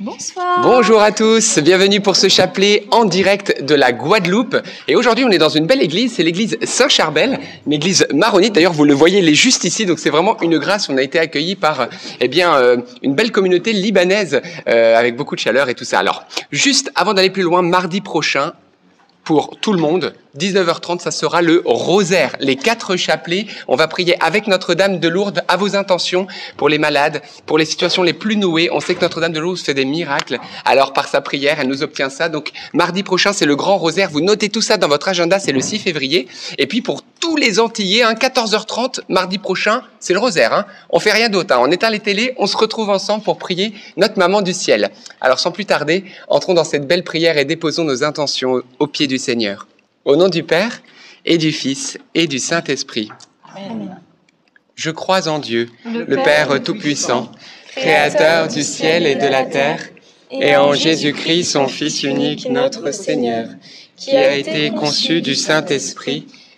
Bonsoir. Bonjour à tous, bienvenue pour ce chapelet en direct de la Guadeloupe. Et aujourd'hui, on est dans une belle église, c'est l'église Saint-Charbel, une église maronite. D'ailleurs, vous le voyez, elle est juste ici, donc c'est vraiment une grâce. On a été accueillis par, eh bien, euh, une belle communauté libanaise euh, avec beaucoup de chaleur et tout ça. Alors, juste avant d'aller plus loin, mardi prochain, pour tout le monde. 19h30, ça sera le rosaire, les quatre chapelets. On va prier avec Notre-Dame de Lourdes à vos intentions pour les malades, pour les situations les plus nouées. On sait que Notre-Dame de Lourdes fait des miracles. Alors par sa prière, elle nous obtient ça. Donc mardi prochain, c'est le grand rosaire. Vous notez tout ça dans votre agenda, c'est le 6 février. Et puis pour tous les Antillais, hein, 14h30, mardi prochain, c'est le rosaire. Hein. On fait rien d'autre. Hein. On éteint les télés, on se retrouve ensemble pour prier notre maman du ciel. Alors sans plus tarder, entrons dans cette belle prière et déposons nos intentions au pied du Seigneur. Au nom du Père et du Fils et du Saint-Esprit. Je crois en Dieu, le, Père Tout-Puissant, Créateur du ciel et de la terre, et en Jésus-Christ, son Fils unique, notre Seigneur, qui a été conçu du Saint-Esprit,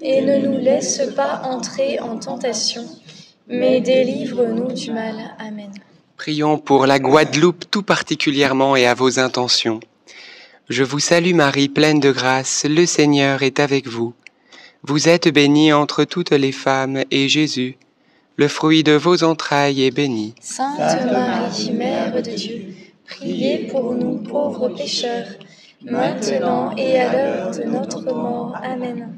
Et ne nous laisse pas entrer en tentation, mais délivre-nous du mal. Amen. Prions pour la Guadeloupe tout particulièrement et à vos intentions. Je vous salue Marie, pleine de grâce, le Seigneur est avec vous. Vous êtes bénie entre toutes les femmes, et Jésus, le fruit de vos entrailles, est béni. Sainte Marie, Mère de Dieu, priez pour nous pauvres pécheurs, maintenant et à l'heure de notre mort. Amen.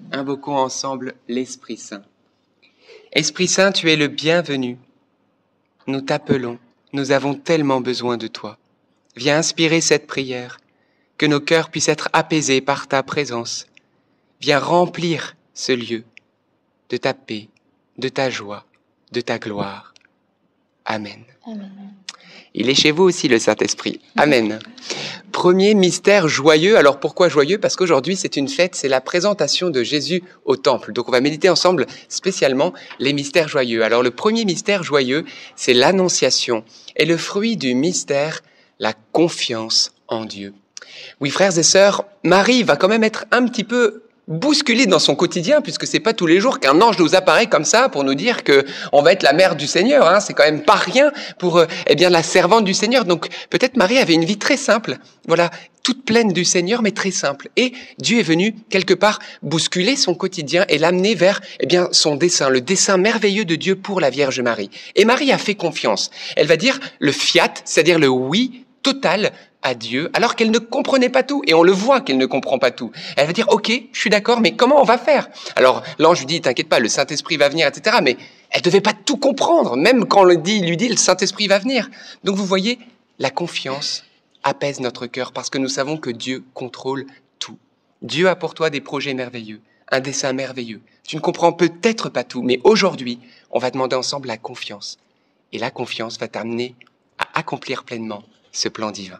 Invoquons ensemble l'Esprit Saint. Esprit Saint, tu es le bienvenu. Nous t'appelons, nous avons tellement besoin de toi. Viens inspirer cette prière, que nos cœurs puissent être apaisés par ta présence. Viens remplir ce lieu de ta paix, de ta joie, de ta gloire. Amen. Amen. Il est chez vous aussi le Saint-Esprit. Amen. Premier mystère joyeux. Alors pourquoi joyeux? Parce qu'aujourd'hui c'est une fête, c'est la présentation de Jésus au temple. Donc on va méditer ensemble spécialement les mystères joyeux. Alors le premier mystère joyeux, c'est l'annonciation. Et le fruit du mystère, la confiance en Dieu. Oui frères et sœurs, Marie va quand même être un petit peu bousculé dans son quotidien, puisque c'est pas tous les jours qu'un ange nous apparaît comme ça pour nous dire que on va être la mère du Seigneur. Hein. C'est quand même pas rien pour euh, eh bien la servante du Seigneur. Donc peut-être Marie avait une vie très simple, voilà, toute pleine du Seigneur, mais très simple. Et Dieu est venu quelque part bousculer son quotidien et l'amener vers eh bien son dessein, le dessein merveilleux de Dieu pour la Vierge Marie. Et Marie a fait confiance. Elle va dire le fiat, c'est-à-dire le oui total à Dieu alors qu'elle ne comprenait pas tout et on le voit qu'elle ne comprend pas tout. Elle va dire ok, je suis d'accord, mais comment on va faire? Alors l'ange lui dit t'inquiète pas, le Saint Esprit va venir, etc. Mais elle devait pas tout comprendre, même quand on le dit, lui dit le Saint Esprit va venir. Donc vous voyez, la confiance apaise notre cœur parce que nous savons que Dieu contrôle tout. Dieu a pour toi des projets merveilleux, un dessein merveilleux. Tu ne comprends peut-être pas tout, mais aujourd'hui, on va demander ensemble la confiance. Et la confiance va t'amener à accomplir pleinement ce plan divin.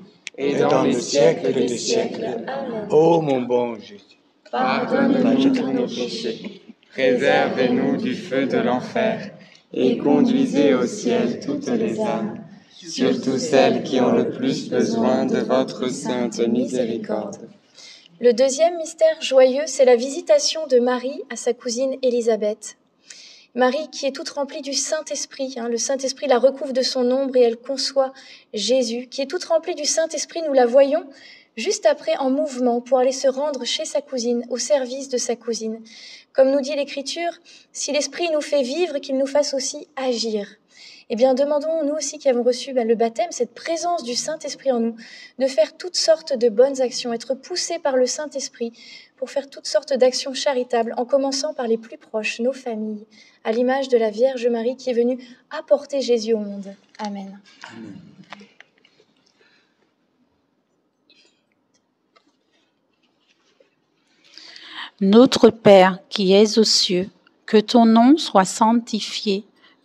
et dans les siècles des siècles. Ô mon bon Jésus, Pardonne-nous tous nos péchés, Préservez-nous du feu de l'enfer et conduisez au ciel toutes les âmes, surtout celles qui ont le plus besoin de votre sainte miséricorde. Le deuxième mystère joyeux, c'est la visitation de Marie à sa cousine Élisabeth. Marie qui est toute remplie du Saint-Esprit, hein, le Saint-Esprit la recouvre de son ombre et elle conçoit Jésus, qui est toute remplie du Saint-Esprit, nous la voyons juste après en mouvement pour aller se rendre chez sa cousine, au service de sa cousine. Comme nous dit l'Écriture, si l'Esprit nous fait vivre, qu'il nous fasse aussi agir. Eh bien, demandons, nous aussi qui avons reçu ben, le baptême, cette présence du Saint-Esprit en nous, de faire toutes sortes de bonnes actions, être poussés par le Saint-Esprit pour faire toutes sortes d'actions charitables, en commençant par les plus proches, nos familles, à l'image de la Vierge Marie qui est venue apporter Jésus au monde. Amen. Notre Père qui es aux cieux, que ton nom soit sanctifié,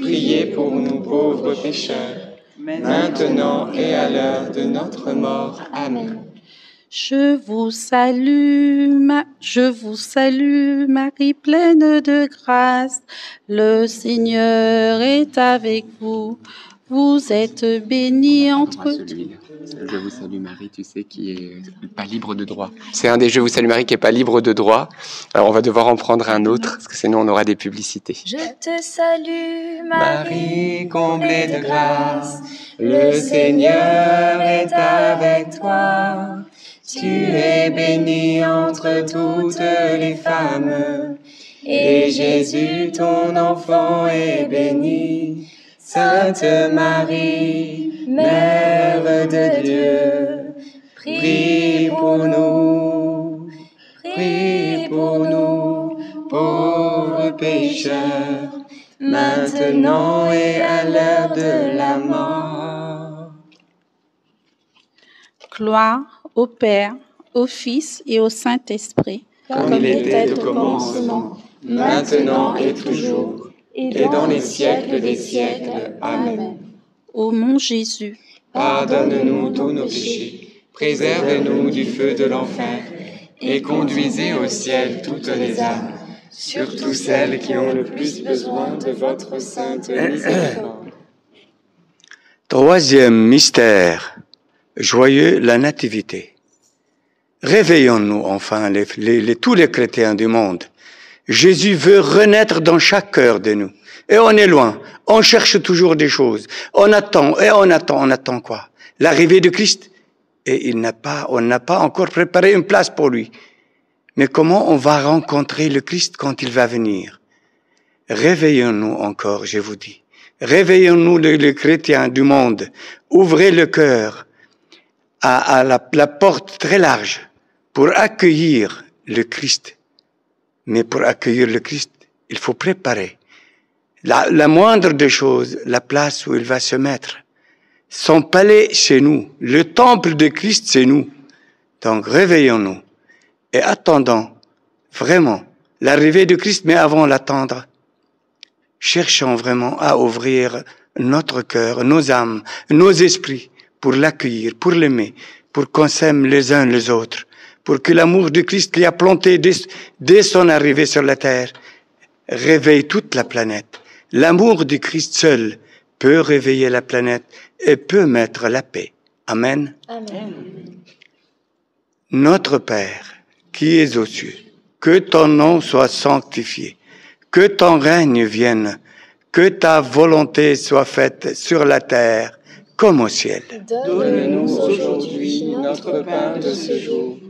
priez pour nous pauvres pécheurs, maintenant et à l'heure de notre mort. Amen. Je vous salue, je vous salue, Marie pleine de grâce. Le Seigneur est avec vous. Vous êtes bénie entre Je vous salue Marie, tu sais, qui est pas libre de droit. C'est un des Je vous salue Marie qui est pas libre de droit. Alors on va devoir en prendre un autre, parce que sinon on aura des publicités. Je te salue Marie, comblée de grâce. Le Seigneur est avec toi. Tu es bénie entre toutes les femmes, et Jésus, ton enfant, est béni. Sainte Marie, Mère de Dieu, prie pour nous, prie pour nous, pauvres pécheurs, maintenant et à l'heure de la mort. Gloire au Père, au Fils et au Saint-Esprit, comme, il était au commencement, maintenant et toujours, et dans les siècles des siècles. Amen. Ô mon Jésus, Pardonne-nous tous nos péchés, préservez-nous du feu de l'enfer, et conduisez au ciel toutes les âmes, surtout celles qui ont le plus besoin de votre sainte miséricorde. Troisième mystère, joyeux la nativité. Réveillons-nous enfin, tous les chrétiens du monde. Jésus veut renaître dans chaque cœur de nous. Et on est loin. On cherche toujours des choses. On attend, et on attend, on attend quoi? L'arrivée de Christ. Et il n'a pas, on n'a pas encore préparé une place pour lui. Mais comment on va rencontrer le Christ quand il va venir? Réveillons-nous encore, je vous dis. Réveillons-nous les, chrétiens du monde. Ouvrez le cœur à, la, la porte très large pour accueillir le Christ. Mais pour accueillir le Christ, il faut préparer la, moindre des choses, la place où il va se mettre. Son palais, c'est nous. Le temple de Christ, c'est nous. Donc réveillons-nous et attendons vraiment l'arrivée de Christ, mais avant l'attendre, cherchons vraiment à ouvrir notre cœur, nos âmes, nos esprits pour l'accueillir, pour l'aimer, pour qu'on s'aime les uns les autres, pour que l'amour de Christ qui a planté dès, son arrivée sur la terre réveille toute la planète. L'amour du Christ seul peut réveiller la planète et peut mettre la paix. Amen. Amen. Notre Père, qui es aux cieux, que ton nom soit sanctifié que ton règne vienne, que ta volonté soit faite sur la terre comme au ciel. Donne-nous aujourd'hui notre pain de ce jour.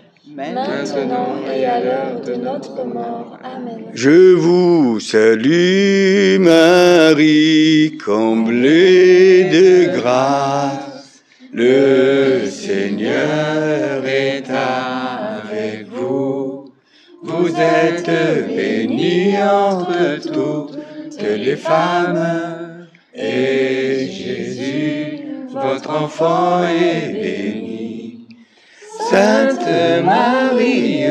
maintenant et à l'heure de notre mort. Amen. Je vous salue Marie, comblée de grâce. Le Seigneur est avec vous. Vous êtes bénie entre toutes les femmes. Et Jésus, votre enfant, est béni. Sainte Marie,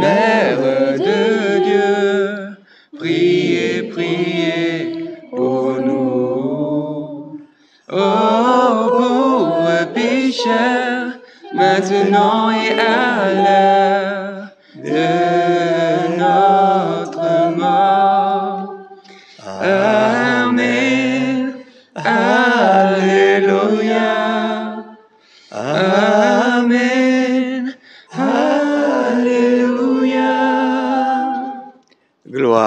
Mère de Dieu, priez, priez pour nous. Oh, pauvres pécheurs, maintenant et à l'heure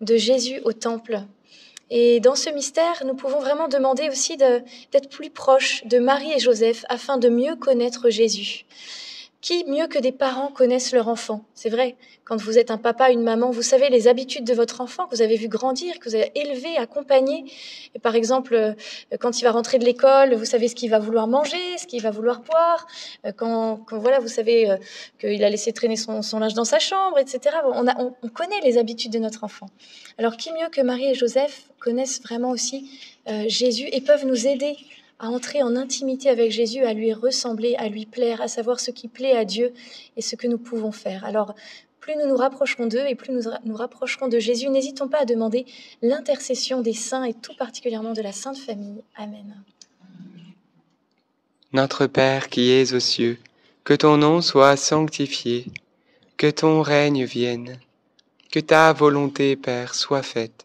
de Jésus au temple. Et dans ce mystère, nous pouvons vraiment demander aussi d'être plus proches de Marie et Joseph afin de mieux connaître Jésus. Qui mieux que des parents connaissent leur enfant? C'est vrai, quand vous êtes un papa, une maman, vous savez les habitudes de votre enfant que vous avez vu grandir, que vous avez élevé, accompagné. Et par exemple, euh, quand il va rentrer de l'école, vous savez ce qu'il va vouloir manger, ce qu'il va vouloir boire. Euh, Quand, voilà, vous savez euh, qu'il a laissé traîner son, linge dans sa chambre, etc. On, connaît les habitudes de notre enfant. Alors qui mieux que Marie et Joseph connaissent vraiment aussi Jésus et peuvent nous aider à entrer en intimité avec Jésus, à lui ressembler, à lui plaire, à savoir ce qui plaît à Dieu et ce que nous pouvons faire. Alors plus nous nous rapprocherons d'eux et plus nous nous rapprocherons de Jésus, n'hésitons pas à demander l'intercession des saints et tout particulièrement de la Sainte Famille. Amen. Notre Père qui es aux cieux, que ton nom soit sanctifié, que ton règne vienne, que ta volonté, Père, soit faite,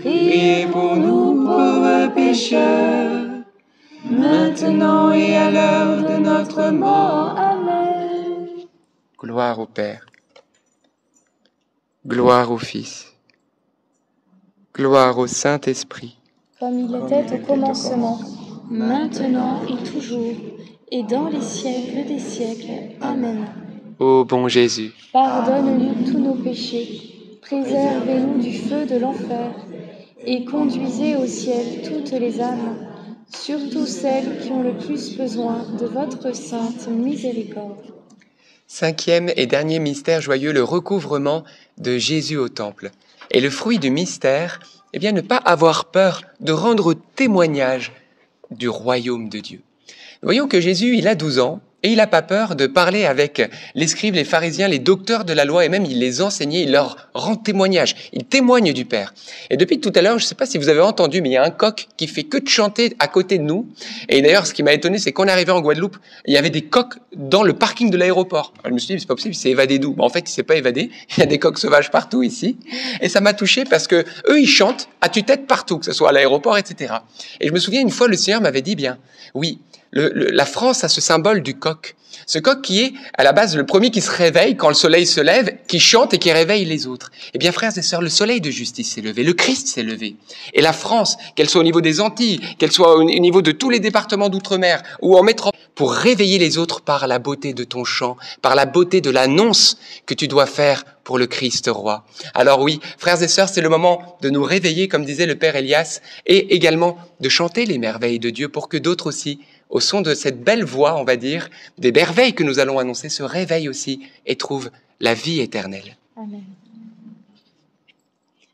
priez pour nous pauvres pécheurs, maintenant et à l'heure de notre mort. Amen. Gloire au Père. Gloire au Fils. Gloire au Saint-Esprit. Comme il était au commencement, maintenant et toujours, et dans les siècles des siècles. Amen. Ô bon Jésus, pardonne-nous tous nos péchés, préservez-nous du feu de l'enfer, et conduisez au ciel toutes les âmes, surtout celles qui ont le plus besoin de votre sainte miséricorde. Cinquième et dernier mystère joyeux, le recouvrement de Jésus au temple. Et le fruit du mystère, eh bien, ne pas avoir peur de rendre témoignage du royaume de Dieu. Voyons que Jésus, il a 12 ans, et il n'a pas peur de parler avec les scribes, les pharisiens, les docteurs de la loi, et même il les enseignait, il leur rend témoignage, il témoigne du Père. Et depuis tout à l'heure, je ne sais pas si vous avez entendu, mais il y a un coq qui fait que de chanter à côté de nous. Et d'ailleurs, ce qui m'a étonné, c'est qu'on arrivé en Guadeloupe, il y avait des coqs dans le parking de l'aéroport. Je me suis dit, c'est pas possible, il s'est évadé d'où? En fait, il s'est pas évadé, il y a des coqs sauvages partout ici. Et ça m'a touché parce que eux, ils chantent à tue-tête partout, que ce soit à l'aéroport, etc. Et je me souviens, une fois, le Seigneur m'avait dit, bien, oui, le, la France a ce symbole du coq. Ce coq qui est à la base le premier qui se réveille quand le soleil se lève, qui chante et qui réveille les autres. Eh bien, frères et sœurs, le soleil de justice s'est levé, le Christ s'est levé. Et la France, qu'elle soit au niveau des Antilles, qu'elle soit au niveau de tous les départements d'outre-mer ou en métropole, pour réveiller les autres par la beauté de ton chant, par la beauté de l'annonce que tu dois faire pour le Christ roi. Alors oui, frères et sœurs, c'est le moment de nous réveiller, comme disait le Père Elias, et également de chanter les merveilles de Dieu pour que d'autres aussi au son de cette belle voix, on va dire, des merveilles que nous allons annoncer, se réveillent aussi et trouvent la vie éternelle. Amen.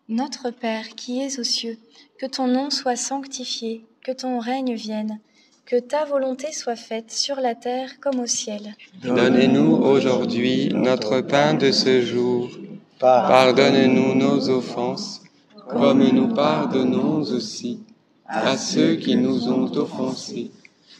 Notre Père qui es aux cieux, que ton nom soit sanctifié, que ton règne vienne, que ta volonté soit faite sur la terre comme au ciel. Donnez-nous aujourd'hui notre pain de ce jour. Pardonne-nous nos offenses, comme nous pardonnons aussi à ceux qui nous ont offensés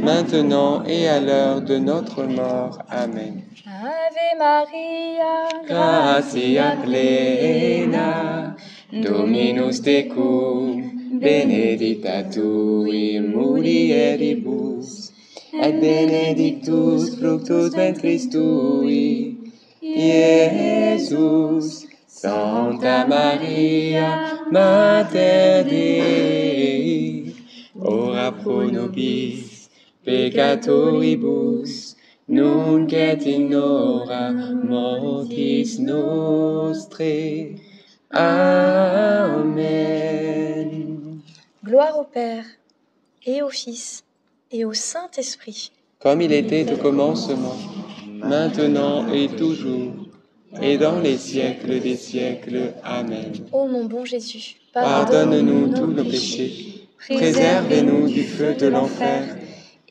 maintenant et à l'heure de notre mort. Amen. Ave Maria, gratia plena, Dominus tecum, benedicta tu in mulieribus, et benedictus fructus ventris tui, Iesus. Santa Maria, Mater Dei, ora pro nobis peccatoribus, nunc et in hora mortis. Amen. Gloire au Père, et au Fils, et au Saint-Esprit. Comme il était au commencement, maintenant et toujours, et dans les siècles des siècles. Amen. Ô mon bon Jésus, pardonne-nous tous nos péchés, préservez-nous du feu de l'enfer,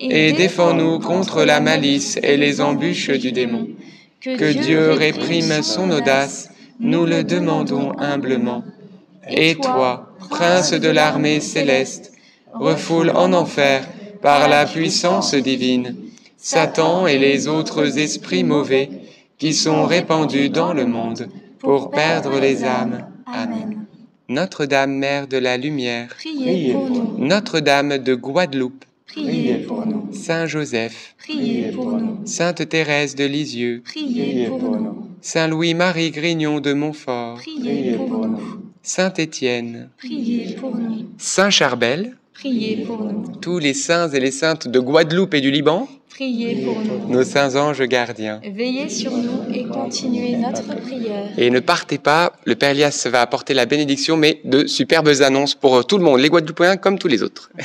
et défends-nous contre la malice et les embûches du démon. Que Dieu réprime son audace, nous le demandons humblement. Et toi, prince de l'armée céleste, refoule en enfer par la puissance divine Satan et les autres esprits mauvais qui sont répandus dans le monde pour perdre les âmes. Amen. Notre-Dame, Mère de la Lumière, priez pour nous. Notre-Dame de Guadeloupe, priez pour nous. Saint Joseph, priez pour nous. Sainte Thérèse de Lisieux, priez pour nous. Saint Louis-Marie Grignon de Montfort, priez pour nous. Saint Étienne, priez pour nous. Saint Charbel, priez pour nous. Tous les saints et les saintes de Guadeloupe et du Liban, priez pour nous. Nos saints anges gardiens, veillez sur nous et continuez notre prière. Et ne partez pas, le Père Elias va apporter la bénédiction, mais de superbes annonces pour tout le monde, les Guadeloupéens comme tous les autres.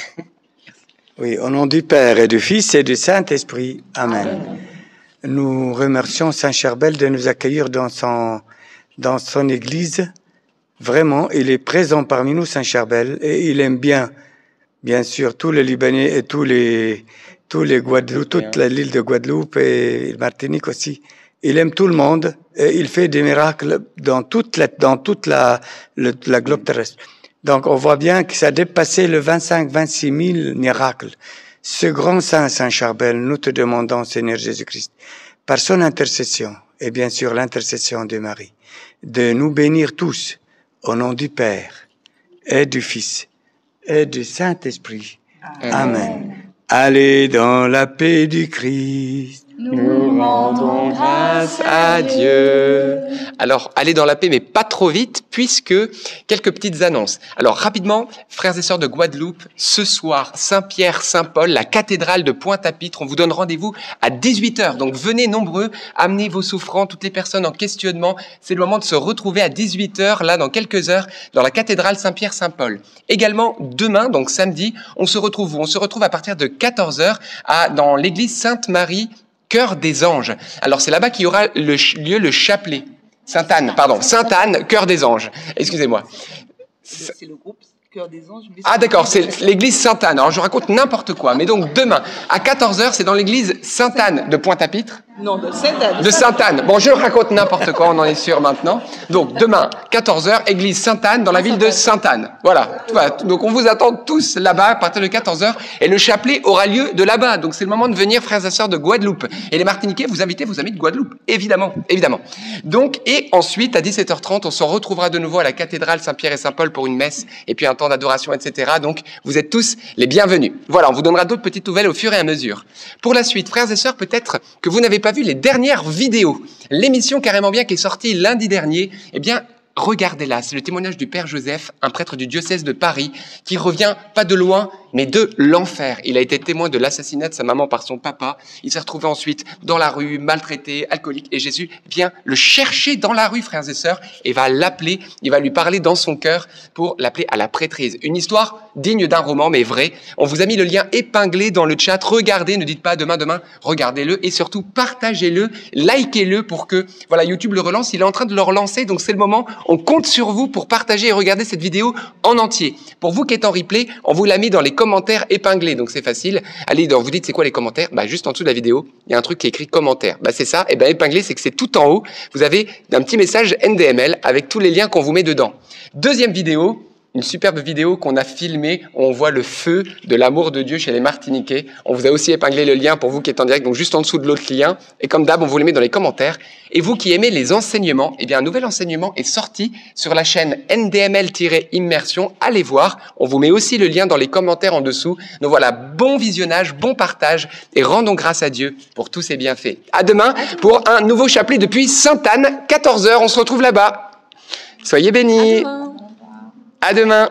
Oui, au nom du Père et du Fils et du Saint-Esprit. Amen. Nous remercions Saint Charbel de nous accueillir dans son, dans son église. Vraiment, il est présent parmi nous, Saint Charbel, et il aime bien, bien sûr, tous les Libanais et tous les, tous les Guadeloupe, toute l'île de Guadeloupe et Martinique aussi. Il aime tout le monde et il fait des miracles dans toute la, dans toute la, le, la globe terrestre. Donc, on voit bien que ça a dépassé le 25-26 000 miracles. Ce grand saint, Saint Charbel, nous te demandons, Seigneur Jésus-Christ, par son intercession, et bien sûr l'intercession de Marie, de nous bénir tous, au nom du Père, et du Fils, et du Saint-Esprit. Amen. Allez dans la paix du Christ. Nous grâce à Dieu. Alors, allez dans la paix, mais pas trop vite, puisque quelques petites annonces. Alors, rapidement, frères et sœurs de Guadeloupe, ce soir, Saint-Pierre, Saint-Paul, la cathédrale de Pointe-à-Pitre, on vous donne rendez-vous à 18h. Donc, venez nombreux, amenez vos souffrants, toutes les personnes en questionnement. C'est le moment de se retrouver à 18h, là, dans quelques heures, dans la cathédrale Saint-Pierre, Saint-Paul. Également, demain, donc samedi, on se retrouve où? On se retrouve à partir de 14h à, dans l'église Sainte-Marie cœur des anges. Alors c'est là-bas qu'il y aura le lieu le chapelet. Sainte-Anne, pardon, Sainte-Anne, cœur des anges. Excusez-moi. C'est le groupe Cœur des Anges. Ah d'accord, c'est l'église Sainte-Anne. Alors je raconte n'importe quoi. Mais donc demain, à 14h, c'est dans l'église Sainte-Anne de Pointe-à-Pitre. Non, de Sainte-Anne. De Sainte-Anne. Bon, je raconte n'importe quoi, on en est sûr maintenant. Donc demain, 14h, église Sainte-Anne dans la ville de Sainte-Anne. Voilà. Donc on vous attend tous là-bas à partir de 14h. Et le chapelet aura lieu de là-bas. Donc c'est le moment de venir, frères et sœurs de Guadeloupe. Et les Martiniquais, vous invitez vos amis de Guadeloupe. Évidemment, évidemment. Donc, et ensuite, à 17h30, on se retrouvera de nouveau à la cathédrale Saint-Pierre et Saint-Paul pour une messe et puis un temps d'adoration, etc. Donc, vous êtes tous les bienvenus. Voilà, on vous donnera d'autres petites nouvelles au fur et à mesure. Pour la suite, frères et sœurs, peut-être que vous n'avez pas vu les dernières vidéos. L'émission Carrément Bien qui est sortie lundi dernier, eh bien, regardez-la. C'est le témoignage du Père Joseph, un prêtre du diocèse de Paris, qui revient pas de loin, mais de l'enfer. Il a été témoin de l'assassinat de sa maman par son papa. Il s'est retrouvé ensuite dans la rue, maltraité, alcoolique, et Jésus vient le chercher dans la rue, frères et sœurs, et va l'appeler, il va lui parler dans son cœur pour l'appeler à la prêtrise. Une histoire digne d'un roman, mais vrai. On vous a mis le lien épinglé dans le chat. Regardez, ne dites pas demain, demain, regardez-le, et surtout partagez-le, likez-le pour que, voilà, YouTube le relance. Il est en train de le relancer, donc c'est le moment. On compte sur vous pour partager et regarder cette vidéo en entier. Pour vous qui êtes en replay, on vous l'a mis dans les commentaires épinglés, donc c'est facile. Allez, donc vous dites c'est quoi les commentaires? Bah juste en dessous de la vidéo, il y a un truc qui écrit commentaire. Bah c'est ça. Et ben épinglé, c'est que c'est tout en haut. Vous avez un petit message NDML avec tous les liens qu'on vous met dedans. Deuxième vidéo, une superbe vidéo qu'on a filmée où on voit le feu de l'amour de Dieu chez les Martiniquais. On vous a aussi épinglé le lien pour vous qui êtes en direct, donc juste en dessous de l'autre lien. Et comme d'hab, on vous le met dans les commentaires. Et vous qui aimez les enseignements, eh bien, un nouvel enseignement est sorti sur la chaîne NDML-Immersion. Allez voir. On vous met aussi le lien dans les commentaires en dessous. Donc voilà, bon visionnage, bon partage et rendons grâce à Dieu pour tous ses bienfaits. À demain pour un nouveau chapelet depuis Sainte-Anne, 14h. On se retrouve là-bas. Soyez bénis. À demain.